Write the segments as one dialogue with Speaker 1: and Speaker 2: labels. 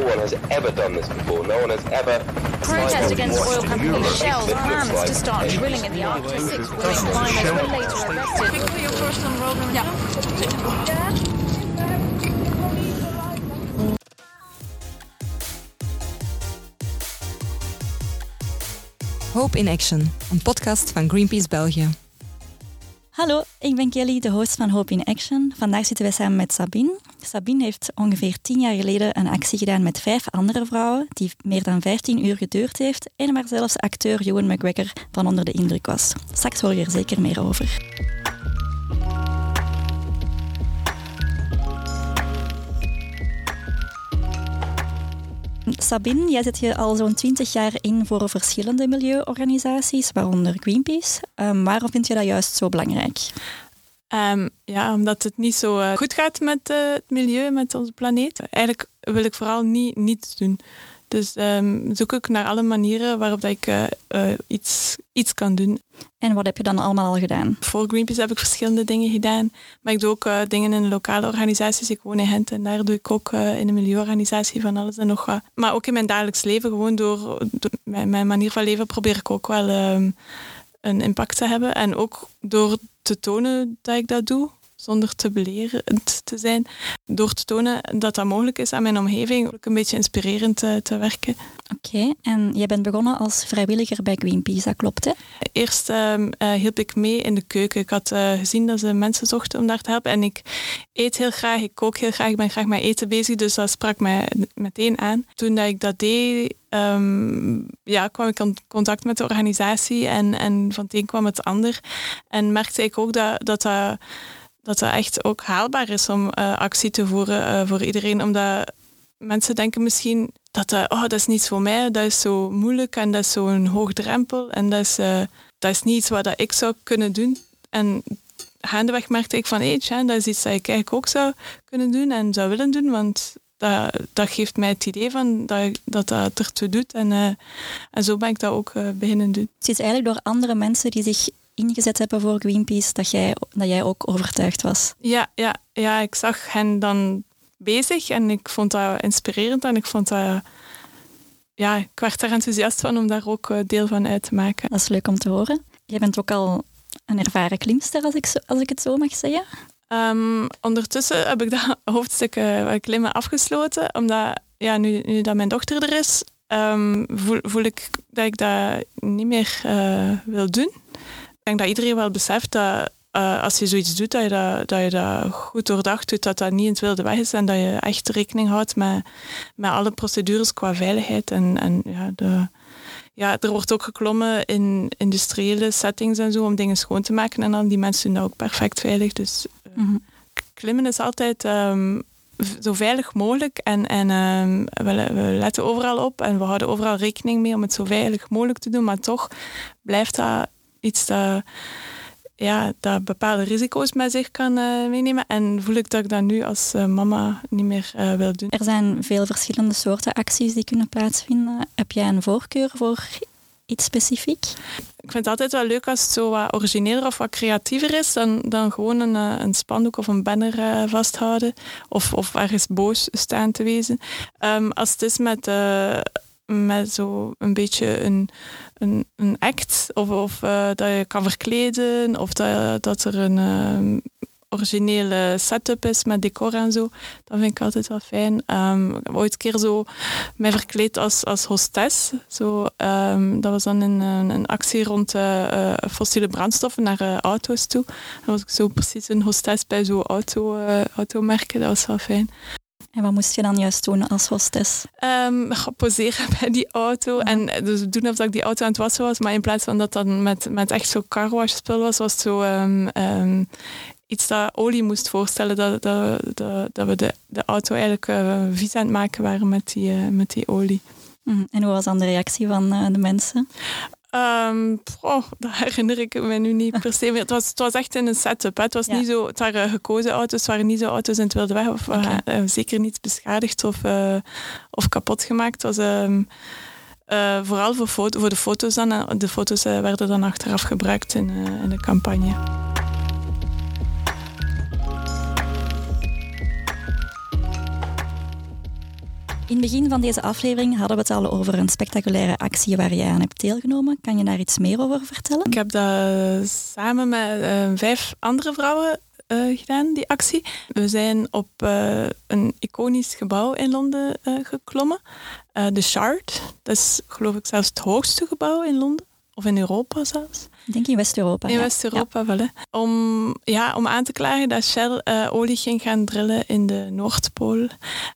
Speaker 1: no one has ever done this before. No one has ever
Speaker 2: Protest against oil company Shell's plans to start drilling in the Arctic. Six willing climbers were later arrested. Ja.
Speaker 3: Hope in Action, een podcast van Greenpeace België.
Speaker 4: Hallo, ik ben Kelly, de host van Hope in Action. Vandaag zitten wij samen met Sabine. Sabine heeft ongeveer tien jaar geleden een actie gedaan met vijf andere vrouwen, die meer dan 15 uur geduurd heeft en waar zelfs acteur Ewan McGregor van onder de indruk was. Straks hoor je er zeker meer over. Sabine, jij zit je al zo'n 20 jaar in voor verschillende milieuorganisaties, waaronder Greenpeace. Um, waarom vind je dat juist zo belangrijk?
Speaker 5: Um, ja, omdat het niet zo uh, goed gaat met uh, het milieu, met onze planeet. Eigenlijk wil ik vooral niet niets doen. Dus um, zoek ik naar alle manieren waarop dat ik uh, iets, iets kan doen.
Speaker 4: En wat heb je dan allemaal al gedaan?
Speaker 5: Voor Greenpeace heb ik verschillende dingen gedaan. Maar ik doe ook dingen in lokale organisaties. Ik woon in Gent en daar doe ik ook in een milieuorganisatie van alles en nog wat. Maar ook in mijn dagelijks leven, gewoon door, door mijn, mijn, manier van leven, probeer ik ook wel um, een impact te hebben. En ook door te tonen dat ik dat doe zonder te belerend te zijn, door te tonen dat dat mogelijk is aan mijn omgeving, ook een beetje inspirerend te, te werken.
Speaker 4: Oké, okay. en jij bent begonnen als vrijwilliger bij Greenpeace, dat klopt hè?
Speaker 5: Eerst uh, uh, hielp ik mee in de keuken. Ik had uh, gezien dat ze mensen zochten om daar te helpen en ik eet heel graag, ik kook heel graag, ik ben graag met eten bezig, dus dat sprak mij meteen aan. Toen dat ik dat deed, um, ja, kwam ik in contact met de organisatie en, en van het een kwam het ander. En merkte ik ook dat dat, dat dat het echt ook haalbaar is om uh, actie te voeren uh, voor iedereen. Omdat mensen denken misschien dat uh, oh, dat is niet voor mij, dat is zo moeilijk en dat is zo'n hoog drempel en dat is, dat is niet iets wat ik zou kunnen doen. En gaandeweg merkte ik van, hey, Tja, dat is iets dat ik eigenlijk ook zou kunnen doen en zou willen doen, want dat, dat geeft mij het idee van dat dat, dat ertoe doet. En, en zo ben ik dat ook beginnen doen.
Speaker 4: Het is eigenlijk door andere mensen die zich ingezet hebben voor Greenpeace, dat jij, dat jij ook overtuigd was.
Speaker 5: Ja, ja, ja, ik zag hen dan bezig en ik vond dat inspirerend en ik vond dat... Ja, ik werd er enthousiast van om daar ook deel van uit te maken.
Speaker 4: Dat is leuk om te horen. Jij bent ook al een ervaren klimster, als ik, zo, als ik het zo mag zeggen.
Speaker 5: Um, ondertussen heb ik dat hoofdstuk uh, klimmen afgesloten, omdat ja, nu, nu dat mijn dochter er is, um, voel, voel, ik dat ik dat niet meer uh, wil doen. Ik denk dat iedereen wel beseft dat uh, als je zoiets doet, dat je dat, dat je dat goed doordacht doet, dat dat niet in het wilde weg is en dat je echt rekening houdt met, met alle procedures qua veiligheid. En, en ja, de, ja, er wordt ook geklommen in industriële settings en zo om dingen schoon te maken en dan die mensen doen dat ook perfect veilig. Dus uh, mm -hmm. klimmen is altijd um, zo veilig mogelijk en, en um, we, we, letten overal op en we houden overal rekening mee om het zo veilig mogelijk te doen, maar toch blijft dat iets dat, ja, dat bepaalde risico's met zich kan uh, meenemen. En voel ik dat ik dat nu als uh, mama niet meer uh, wil doen.
Speaker 4: Er zijn veel verschillende soorten acties die kunnen plaatsvinden. Heb jij een voorkeur voor iets specifiek?
Speaker 5: Ik vind het altijd wel leuk als het zo wat origineler of wat creatiever is dan, dan gewoon een, een spandoek of een banner vasthouden of, of ergens boos staan te wezen. Um, als het is met, met zo een beetje een een, een act of, of uh, dat je kan verkleden of dat, dat er een uh, originele setup is met decor en zo. Dat vind ik altijd wel fijn. Um, ik heb ooit een keer zo mij verkleed als, als hostess. Zo, um, dat was dan een, actie rond uh, fossiele brandstoffen naar auto's toe. Dan was ik zo precies een hostess bij zo'n auto, automerken. Dat was wel fijn.
Speaker 4: En wat moest je dan juist doen als hostess?
Speaker 5: Um, poseren bij die auto. En dus doen alsof ik die auto aan het wassen was. Maar in plaats van dat dan met, met echt zo'n carwash spul was, was het zo um, um, iets dat olie moest voorstellen. Dat, dat, dat, dat we de, de auto eigenlijk uh, vies aan het maken waren met die, uh, met die olie.
Speaker 4: Mm. En hoe was dan de reactie van uh, de mensen?
Speaker 5: Um, oh, dat herinner ik me nu niet per se meer. Het was, het was echt in een setup. Hè. Het, was ja. niet zo, het waren gekozen auto's, het waren niet zo auto's in het wilde weg. Of okay. uh, zeker niet beschadigd of, uh, of kapot gemaakt. Het was um, uh, vooral voor, foto, voor de foto's dan. De foto's werden dan achteraf gebruikt in, in de campagne.
Speaker 4: In het begin van deze aflevering hadden we het al over een spectaculaire actie waar jij aan hebt deelgenomen. Kan je daar iets meer over vertellen?
Speaker 5: Ik heb dat samen met uh, vijf andere vrouwen uh, gedaan, die actie. We zijn op uh, een iconisch gebouw in Londen geklommen. de Shard. Dat is geloof ik zelfs het hoogste gebouw in Londen. Of in Europa zelfs.
Speaker 4: Ik denk in West-Europa.
Speaker 5: In West-Europa ja. wel. Hè. Om, ja, om aan te klagen dat Shell uh, olie ging gaan drillen in de Noordpool.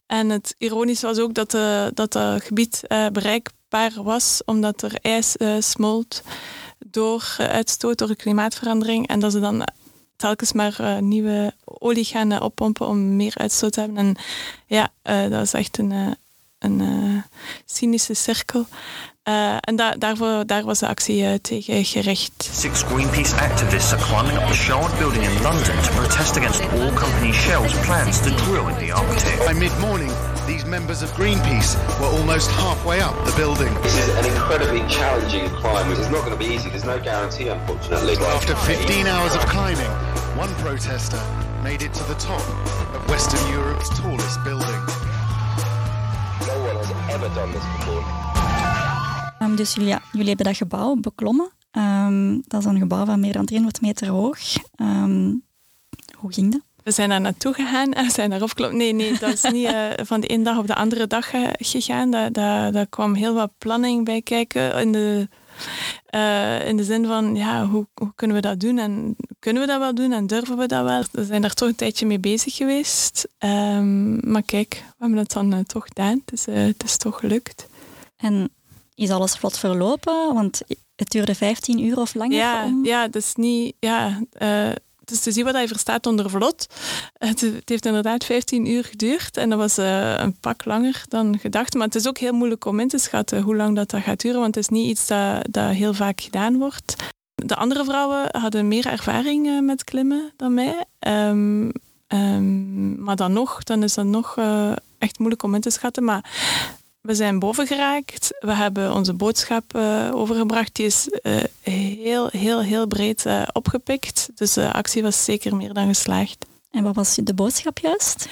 Speaker 5: En het ironische was ook dat, uh, dat dat gebied uh, bereikbaar was, omdat er ijs smolt door uitstoot, door de klimaatverandering. En dat ze dan telkens maar nieuwe olie gaan oppompen om meer uitstoot te hebben. En ja, dat is echt een, een cynische cirkel. Uh, en da daarvoor, daar was de actie uh, tegen gericht.
Speaker 6: Six Greenpeace activists are climbing up the Shard building in London to protest against all company Shell's plans to drill in the Arctic.
Speaker 7: By mid-morning, these members of Greenpeace were almost halfway up the building.
Speaker 1: This is an incredibly challenging climb. It's not going to be easy. There's no guarantee, unfortunately.
Speaker 7: After 15 hours of climbing, one protester made it to the top of Western Europe's tallest building.
Speaker 1: Ever done this before.
Speaker 4: Um, dus jullie, ja, jullie hebben dat gebouw beklommen. Um, dat is een gebouw van meer dan 300 meter hoog. Um, hoe ging dat?
Speaker 5: We zijn daar naartoe gegaan en zijn daarop geklommen. Nee, nee, dat is niet uh, van de ene dag op de andere dag gegaan. Daar, daar, daar kwam heel wat planning bij kijken. In de, uh, in de zin van, ja, hoe, hoe, kunnen we dat doen? En kunnen we dat wel doen? En durven we dat wel? We zijn daar toch een tijdje mee bezig geweest. maar kijk, we hebben het dan uh, toch gedaan. Het is, het is toch gelukt.
Speaker 4: En is alles vlot verlopen? Want het duurde 15 uur of langer?
Speaker 5: Ja,
Speaker 4: om...
Speaker 5: ja dat is niet... Ja, dus te zien wat hij verstaat onder vlot. Het, het, heeft inderdaad 15 uur geduurd en dat was uh, een pak langer dan gedacht. Maar het is ook heel moeilijk om in te schatten hoe lang dat, dat gaat duren, want het is niet iets dat, dat heel vaak gedaan wordt. De andere vrouwen hadden meer ervaring uh, met klimmen dan mij. Um, um, maar dan nog, dan is dat nog echt moeilijk om in te schatten. Maar we zijn boven geraakt. We hebben onze boodschap uh, overgebracht. Die is uh, heel, heel, heel breed uh, opgepikt. Dus de actie was zeker meer dan geslaagd.
Speaker 4: En wat was de boodschap juist?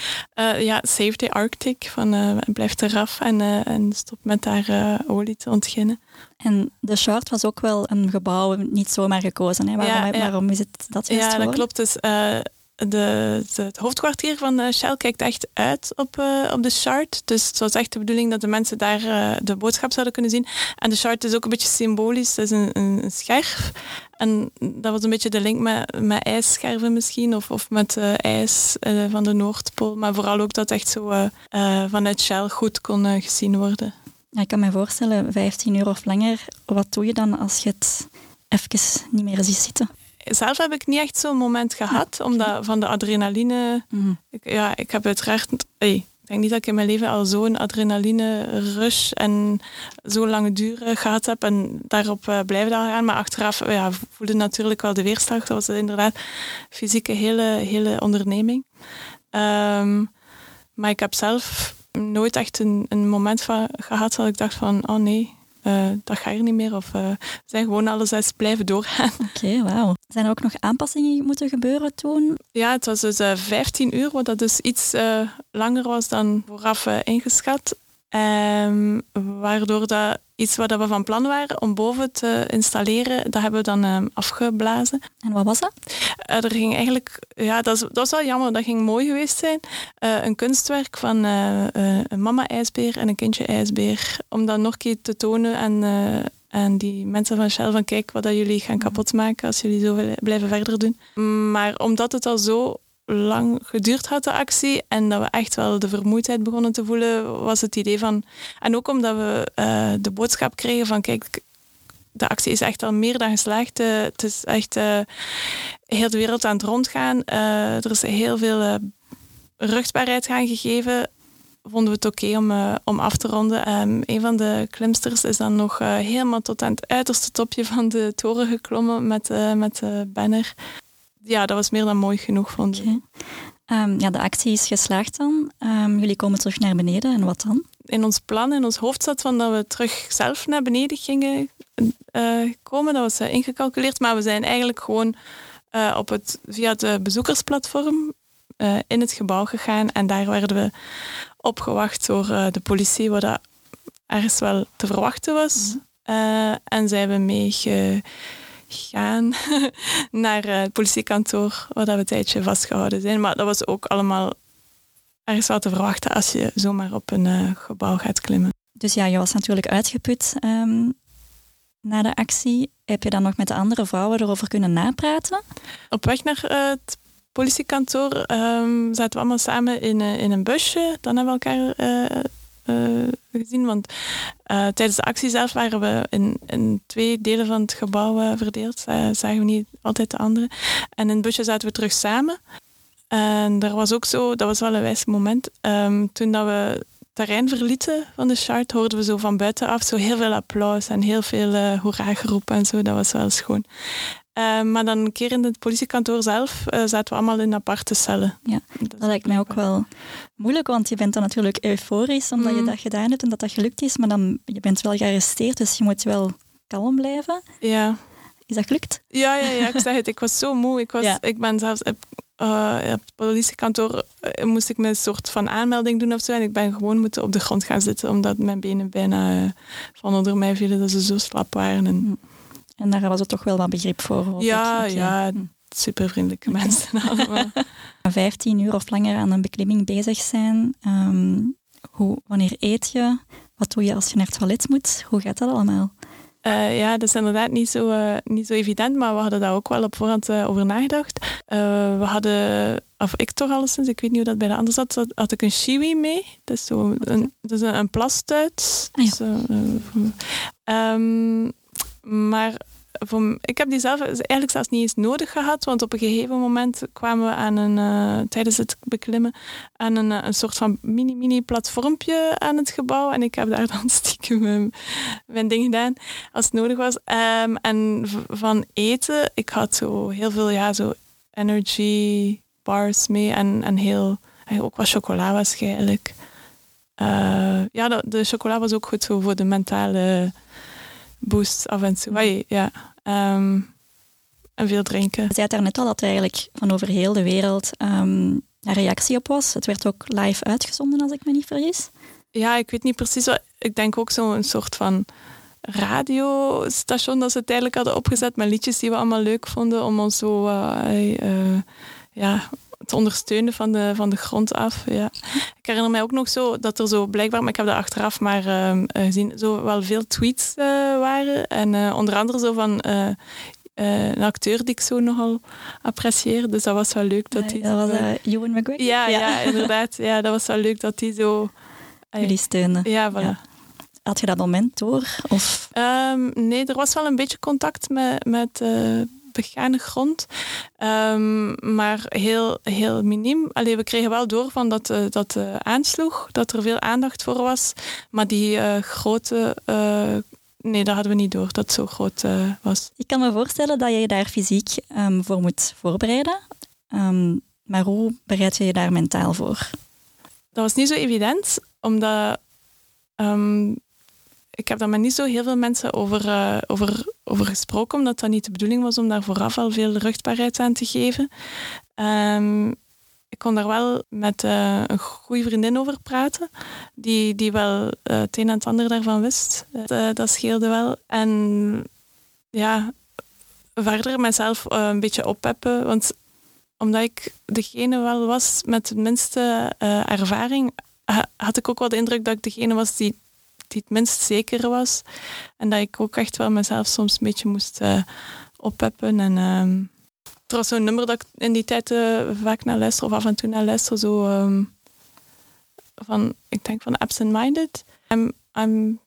Speaker 5: ja, Save the Arctic. Van blijf eraf en, en stop met daar olie te ontginnen.
Speaker 4: En de Shard was ook wel een gebouw, niet zomaar gekozen. Hè? Waarom, ja, ja. waarom is het dat
Speaker 5: Ja, dat klopt. Dus de, het hoofdkwartier van uh, Shell kijkt echt uit op, uh, op de chart. Dus het was echt de bedoeling dat de mensen daar uh, de boodschap zouden kunnen zien. En de chart is ook een beetje symbolisch. Het is een, een, scherf. En dat was een beetje de link met, met ijsscherven misschien. Of, of met ijs van de Noordpool. Maar vooral ook dat echt zo vanuit Shell goed kon gezien worden.
Speaker 4: Ik kan me voorstellen, 15 uur of langer. Wat doe je dan als je het even niet meer ziet zitten?
Speaker 5: Zelf heb ik niet echt zo'n moment gehad, omdat van de adrenaline. Mm. Ik, ja, ik heb uiteraard. Hey, ik denk niet dat ik in mijn leven al zo'n adrenaline rush en zo lange duur gehad heb en daarop uh, blijven gaan. Maar achteraf ja, voelde natuurlijk wel de weerslag. Dat was inderdaad fysieke hele, hele onderneming. Um, maar ik heb zelf nooit echt een, een moment van, gehad dat ik dacht van, oh nee, uh, dat ga je niet meer. Of uh, zijn gewoon alle zes blijven doorgaan.
Speaker 4: Oké, okay, wauw. Zijn er ook nog aanpassingen moeten gebeuren toen?
Speaker 5: Ja, het was dus uh, eh, 15 uur, wat dat dus iets langer was dan vooraf ingeschat. Um, waardoor dat iets wat we van plan waren om boven te installeren, dat hebben we dan um, afgeblazen.
Speaker 4: En wat was dat?
Speaker 5: Uh, er ging eigenlijk, ja, dat, is, dat was wel jammer, dat ging mooi geweest zijn. Uh, een kunstwerk van uh, een mama-ijsbeer en een kindje-ijsbeer. Om dat nog een keer te tonen aan, aan die mensen van Shell van kijk wat dat jullie gaan kapotmaken als jullie zo blijven verder doen. Maar omdat het al zo lang geduurd had, de actie. En dat we echt wel de vermoeidheid begonnen te voelen, was het idee van... En ook omdat we uh, de boodschap kregen van, kijk, de actie is echt al meer dan geslaagd. Uh, het is echt uh, heel de wereld aan het rondgaan. er is heel veel rugbaarheid gaan gegeven. Vonden we het oké om, om af te ronden. Um, een van de klimsters is dan nog helemaal tot aan het uiterste topje van de toren geklommen met, met de banner ja, dat was meer dan mooi genoeg, vond ik.
Speaker 4: Ehm, ja, de actie is geslaagd dan. Um, jullie komen terug naar beneden en wat dan?
Speaker 5: In ons plan, in ons hoofd zat van dat we terug zelf naar beneden gingen uh, komen. Dat was uh, ingecalculeerd, maar we zijn eigenlijk gewoon uh, op het, via het bezoekersplatform eh, in het gebouw gegaan en daar werden we opgewacht door eh, de politie, wat dat ergens wel te verwachten was. Eh, en zijn we meegegaan naar eh, het politiekantoor, waar dat we een tijdje vastgehouden zijn. Maar dat was ook allemaal ergens wel te verwachten als je zomaar op een eh, gebouw gaat klimmen.
Speaker 4: Dus ja, je was natuurlijk uitgeput ehm, na de actie. Heb je dan nog met de andere vrouwen erover kunnen napraten?
Speaker 5: Op weg naar eh, het politiekantoor ehm, zaten we allemaal samen in, in een busje. Dan hebben we elkaar gezien. Want eh, tijdens de actie zelf waren we in, twee delen van het gebouw eh, verdeeld. Zagen we niet altijd de andere. En in het busje zaten we terug samen. En er was ook zo, dat was wel een wijs moment. ehm, toen dat we terrein verlieten van de chart, hoorden we zo van buitenaf zo heel veel applaus en heel veel uh, hoera geroep en zo. Dat was wel schoon. Uh, maar dan een keer in het politiekantoor zelf uh, zaten we allemaal in aparte cellen.
Speaker 4: Ja, dat, dat lijkt mij ook wel moeilijk, want je bent dan natuurlijk euforisch omdat mm. je dat gedaan hebt en dat dat gelukt is, maar dan je bent wel gearresteerd, dus je moet wel kalm blijven.
Speaker 5: Ja.
Speaker 4: Is dat gelukt?
Speaker 5: Ja, ja, ja ik zeg het. Ik was zo moe. Ik, was, ja. ik ben zelfs... Uh, op het politiekantoor uh, moest ik me een soort van aanmelding doen of zo. En ik ben gewoon moeten op de grond gaan zitten, omdat mijn benen bijna uh, van onder mij vielen, dat ze zo slap waren. En,
Speaker 4: en daar was er toch wel wat begrip voor?
Speaker 5: Ja, ik. ja, super vriendelijke mensen allemaal.
Speaker 4: 15 uur of langer aan een beklimming bezig zijn. Um, hoe, wanneer eet je? Wat doe je als je naar het toilet moet? Hoe gaat dat allemaal?
Speaker 5: Uh, ja, dat is inderdaad niet zo, uh, niet zo evident, maar we hadden daar ook wel op voorhand uh, over nagedacht. we hadden, of ik toch alleszins, ik weet niet hoe dat bij de anderen zat, had, had ik een shiwi mee. Dat is, zo een, dat is een, een plastuit.
Speaker 4: Ah, ja.
Speaker 5: dus, um, maar voor, ik heb die zelf eigenlijk zelfs niet eens nodig gehad, want op een gegeven moment kwamen we aan een, uh, tijdens het beklimmen aan een, een soort van mini-mini platformpje aan het gebouw en ik heb daar dan stiekem mijn, mijn ding gedaan als het nodig was. Um, en van eten, ik had zo heel veel, ja, zo energy bars mee en, en heel, ook wat chocola waarschijnlijk. Uh, ja, de, de chocola was ook goed zo voor de mentale boost af en toe. Ja. Um, en veel drinken.
Speaker 4: Je zei daarnet al dat er eigenlijk van over heel de wereld um, een reactie op was. Het werd ook live uitgezonden, als ik me niet vergis.
Speaker 5: Ja, ik weet niet precies wat. Ik denk ook zo'n soort van radiostation dat ze het eigenlijk hadden opgezet met liedjes die we allemaal leuk vonden om ons zo uh, uh, ja, te ondersteunen van de, van de grond af. Ja. Ik herinner mij ook nog zo dat er zo blijkbaar, maar ik heb dat achteraf maar uh, gezien, zo wel veel tweets uh, waren. En uh, onder andere zo van een acteur die ik zo nogal apprecieer. Dus dat was wel leuk dat hij...
Speaker 4: Dat was Ewan McGregor?
Speaker 5: Ja, ja, ja. inderdaad. Ja, dat was wel leuk dat hij zo...
Speaker 4: Jullie steunen.
Speaker 5: Ja, voilà. Ja.
Speaker 4: Had je dat moment door? Of?
Speaker 5: Um, nee, er was wel een beetje contact met... met begane grond. Um, maar heel, heel miniem. Allee, we kregen wel door van dat uh, dat uh, aansloeg, dat er veel aandacht voor was. Maar die uh, grote nee, dat hadden we niet door, dat het zo groot uh, was.
Speaker 4: Ik kan me voorstellen dat je je daar fysiek um, voor moet voorbereiden. Um, maar hoe bereid je je daar mentaal voor?
Speaker 5: Dat was niet zo evident, omdat um, ik heb daar met niet zo heel veel mensen over, uh, over, over gesproken, omdat dat niet de bedoeling was om daar vooraf al veel ruchtbaarheid aan te geven. ik kon daar wel met uh, een goede vriendin over praten, die, die wel uh, het een en het ander daarvan wist. Dat scheelde wel. En ja, verder mezelf een beetje oppeppen, want omdat ik degene wel was met de minste ervaring, had ik ook wel de indruk dat ik degene was die, die het minst zeker was. En dat ik ook echt wel mezelf soms een beetje moest oppeppen en... Ehm, er was zo'n nummer dat ik in die tijd uh, vaak naar luister, of af en toe naar luister, zo um, van, ik denk van Absent Minded. I'm, I'm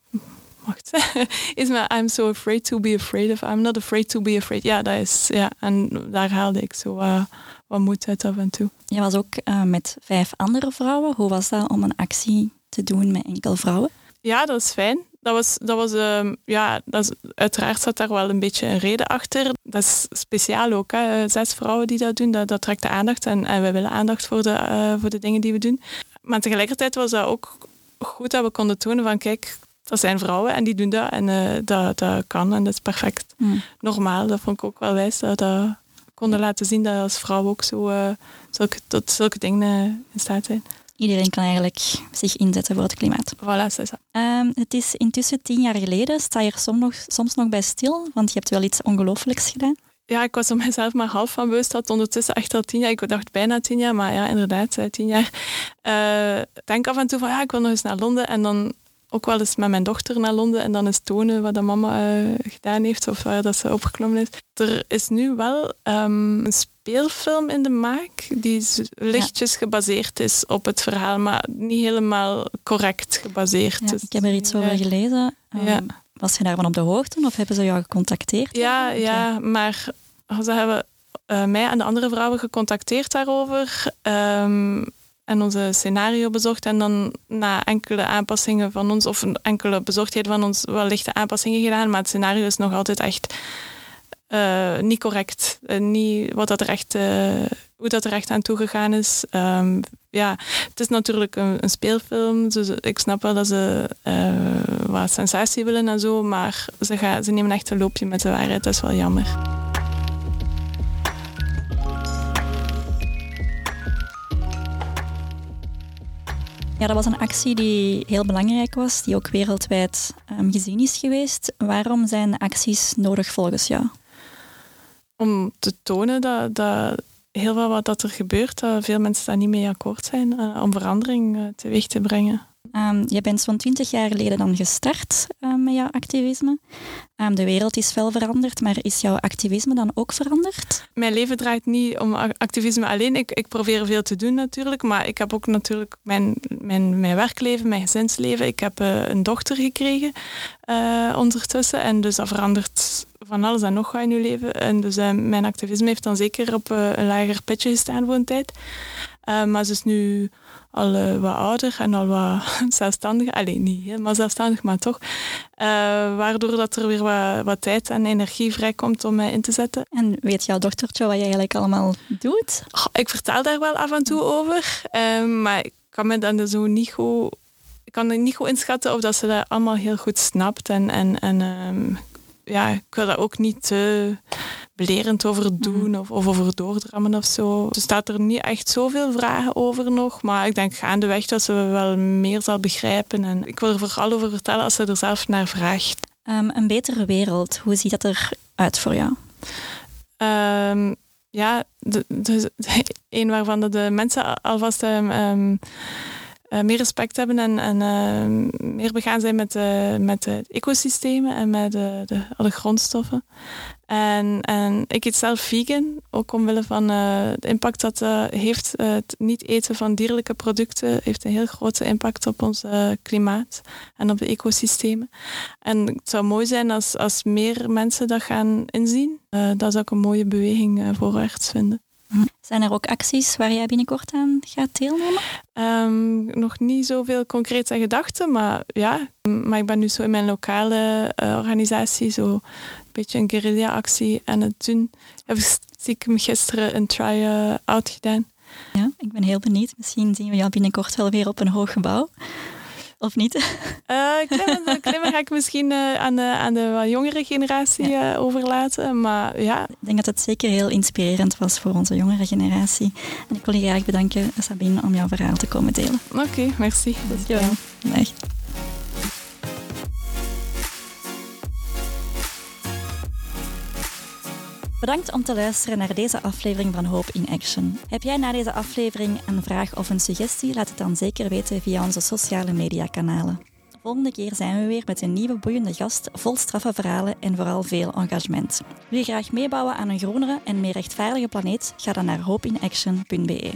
Speaker 5: wacht, is maar I'm so afraid to be afraid of, I'm not afraid to be afraid. Ja, dat is, ja, en daar haalde ik zo uh, wat moed uit af en toe.
Speaker 4: Je was ook uh, met vijf andere vrouwen. Hoe was dat om een actie te doen met enkel vrouwen?
Speaker 5: Ja, dat is fijn dat was, dat was um, ja, dat is, uiteraard zat daar wel een beetje een reden achter. Dat is speciaal ook, hè. zes vrouwen die dat doen, dat, dat trekt de aandacht en, en we willen aandacht voor de, uh, voor de dingen die we doen. Maar tegelijkertijd was dat ook goed dat we konden tonen van kijk, dat zijn vrouwen en die doen dat en uh, dat, dat kan en dat is perfect. Mm. Normaal, dat vond ik ook wel wijs dat dat konden laten zien dat als vrouw ook zo uh, zulke, tot zulke dingen in staat zijn.
Speaker 4: Iedereen kan eigenlijk zich inzetten voor het klimaat.
Speaker 5: Voilà, c'est ça.
Speaker 4: Um, het is intussen tien jaar geleden. Sta je er soms nog, soms nog bij stil? Want je hebt wel iets ongelooflijks gedaan.
Speaker 5: Ja, ik was er mezelf maar half van bewust dat ondertussen echt al tien jaar. Ik dacht bijna tien jaar, maar ja, inderdaad, tien jaar. Uh, denk af en toe van ja, ik wil nog eens naar Londen. En dan ook wel eens met mijn dochter naar Londen en dan eens tonen wat de mama uh, gedaan heeft of waar dat ze opgeklommen is. Er is nu wel um, een speelfilm in de maak die lichtjes ja. gebaseerd is op het verhaal, maar niet helemaal correct gebaseerd.
Speaker 4: Ja, ik heb er iets over gelezen. Um, ja. Was je daarvan op de hoogte of hebben ze jou gecontacteerd?
Speaker 5: Ja, ja, maar ze hebben uh, mij en de andere vrouwen gecontacteerd daarover. Um, en onze scenario bezocht en dan na enkele aanpassingen van ons, of enkele bezorgdheden van ons, wel lichte aanpassingen gedaan, maar het scenario is nog altijd echt uh, niet correct. Uh, niet wat dat er echt, uh, hoe dat er echt aan toegegaan is. Um, ja, het is natuurlijk een, een speelfilm, dus ik snap wel dat ze wat sensatie willen en zo, maar ze, gaan, ze nemen echt een loopje met de waarheid, dat is wel jammer.
Speaker 4: Ja, dat was een actie die heel belangrijk was, die ook wereldwijd um, gezien is geweest. Waarom zijn acties nodig volgens jou?
Speaker 5: Om te tonen dat, dat heel veel wat dat er gebeurt, dat veel mensen daar niet mee akkoord zijn, uh, om verandering uh, teweeg te brengen.
Speaker 4: Um, je bent zo'n twintig jaar geleden dan gestart uh, met jouw activisme. Um, de wereld is wel veranderd, maar is jouw activisme dan ook veranderd?
Speaker 5: Mijn leven draait niet om activisme alleen. Ik, ik probeer veel te doen natuurlijk, maar ik heb ook natuurlijk mijn, mijn, mijn werkleven, mijn gezinsleven. Ik heb uh, een dochter gekregen uh, ondertussen en dus dat verandert van alles en nog wat in je leven. En dus mijn activisme heeft dan zeker op een lager pitje gestaan voor een tijd. maar ze is nu al wat ouder en al wat zelfstandig. Alleen niet helemaal zelfstandig, maar toch. Waardoor dat er weer wat, wat, tijd en energie vrijkomt om mij in te zetten.
Speaker 4: En weet jouw dochtertje wat je eigenlijk allemaal doet?
Speaker 5: Oh, ik vertel daar wel af en toe over. Maar ik kan me dan zo niet goed... Ik kan niet goed inschatten of dat ze dat allemaal heel goed snapt. En, en, en um, ja, ik wil dat ook niet te belerend over doen of, of over doordrammen of zo. Er staat er niet echt zoveel vragen over nog, maar ik denk gaandeweg dat ze wel meer zal begrijpen. En ik wil er vooral over vertellen als ze er zelf naar vraagt.
Speaker 4: Um, een betere wereld, hoe ziet dat eruit voor jou?
Speaker 5: Um, ja, de, de, de, een waarvan de mensen alvast um, uh, meer respect hebben en, en uh, meer begaan zijn met, uh, met de ecosystemen en met de, de, alle grondstoffen. En, en ik eet zelf vegan, ook omwille van de impact dat heeft. het niet eten van dierlijke producten heeft een heel grote impact op ons klimaat en op de ecosystemen. En het zou mooi zijn als, als meer mensen dat gaan inzien. dat zou ik een mooie beweging voorwaarts vinden.
Speaker 4: Zijn er ook acties waar jij binnenkort aan gaat deelnemen?
Speaker 5: Um, nog niet zoveel concrete gedachten, maar ja. Maar ik ben nu zo in mijn lokale uh, organisatie zo een beetje een guerrilla-actie aan het doen. Heb ik gisteren een try-out gedaan.
Speaker 4: Ja, ik ben heel benieuwd. Misschien zien we jou binnenkort wel weer op een hoog gebouw. Of niet?
Speaker 5: Uh, klimmen, klimmen, ga ik misschien uh, aan, de, aan de wat jongere generatie ja. uh, overlaten. Maar ja.
Speaker 4: Ik denk dat het zeker heel inspirerend was voor onze jongere generatie. En ik wil je graag bedanken, Sabine, om jouw verhaal te komen delen.
Speaker 5: Oké, okay, merci.
Speaker 4: Dankjewel. Bedankt om te luisteren naar deze aflevering van Hope in Action. Heb jij na deze aflevering een vraag of een suggestie? Laat het dan zeker weten via onze sociale mediakanalen. Volgende keer zijn we weer met een nieuwe boeiende gast, vol straffe verhalen en vooral veel engagement. Wil je graag meebouwen aan een groenere en meer rechtvaardige planeet? Ga dan naar hopeinaction.be.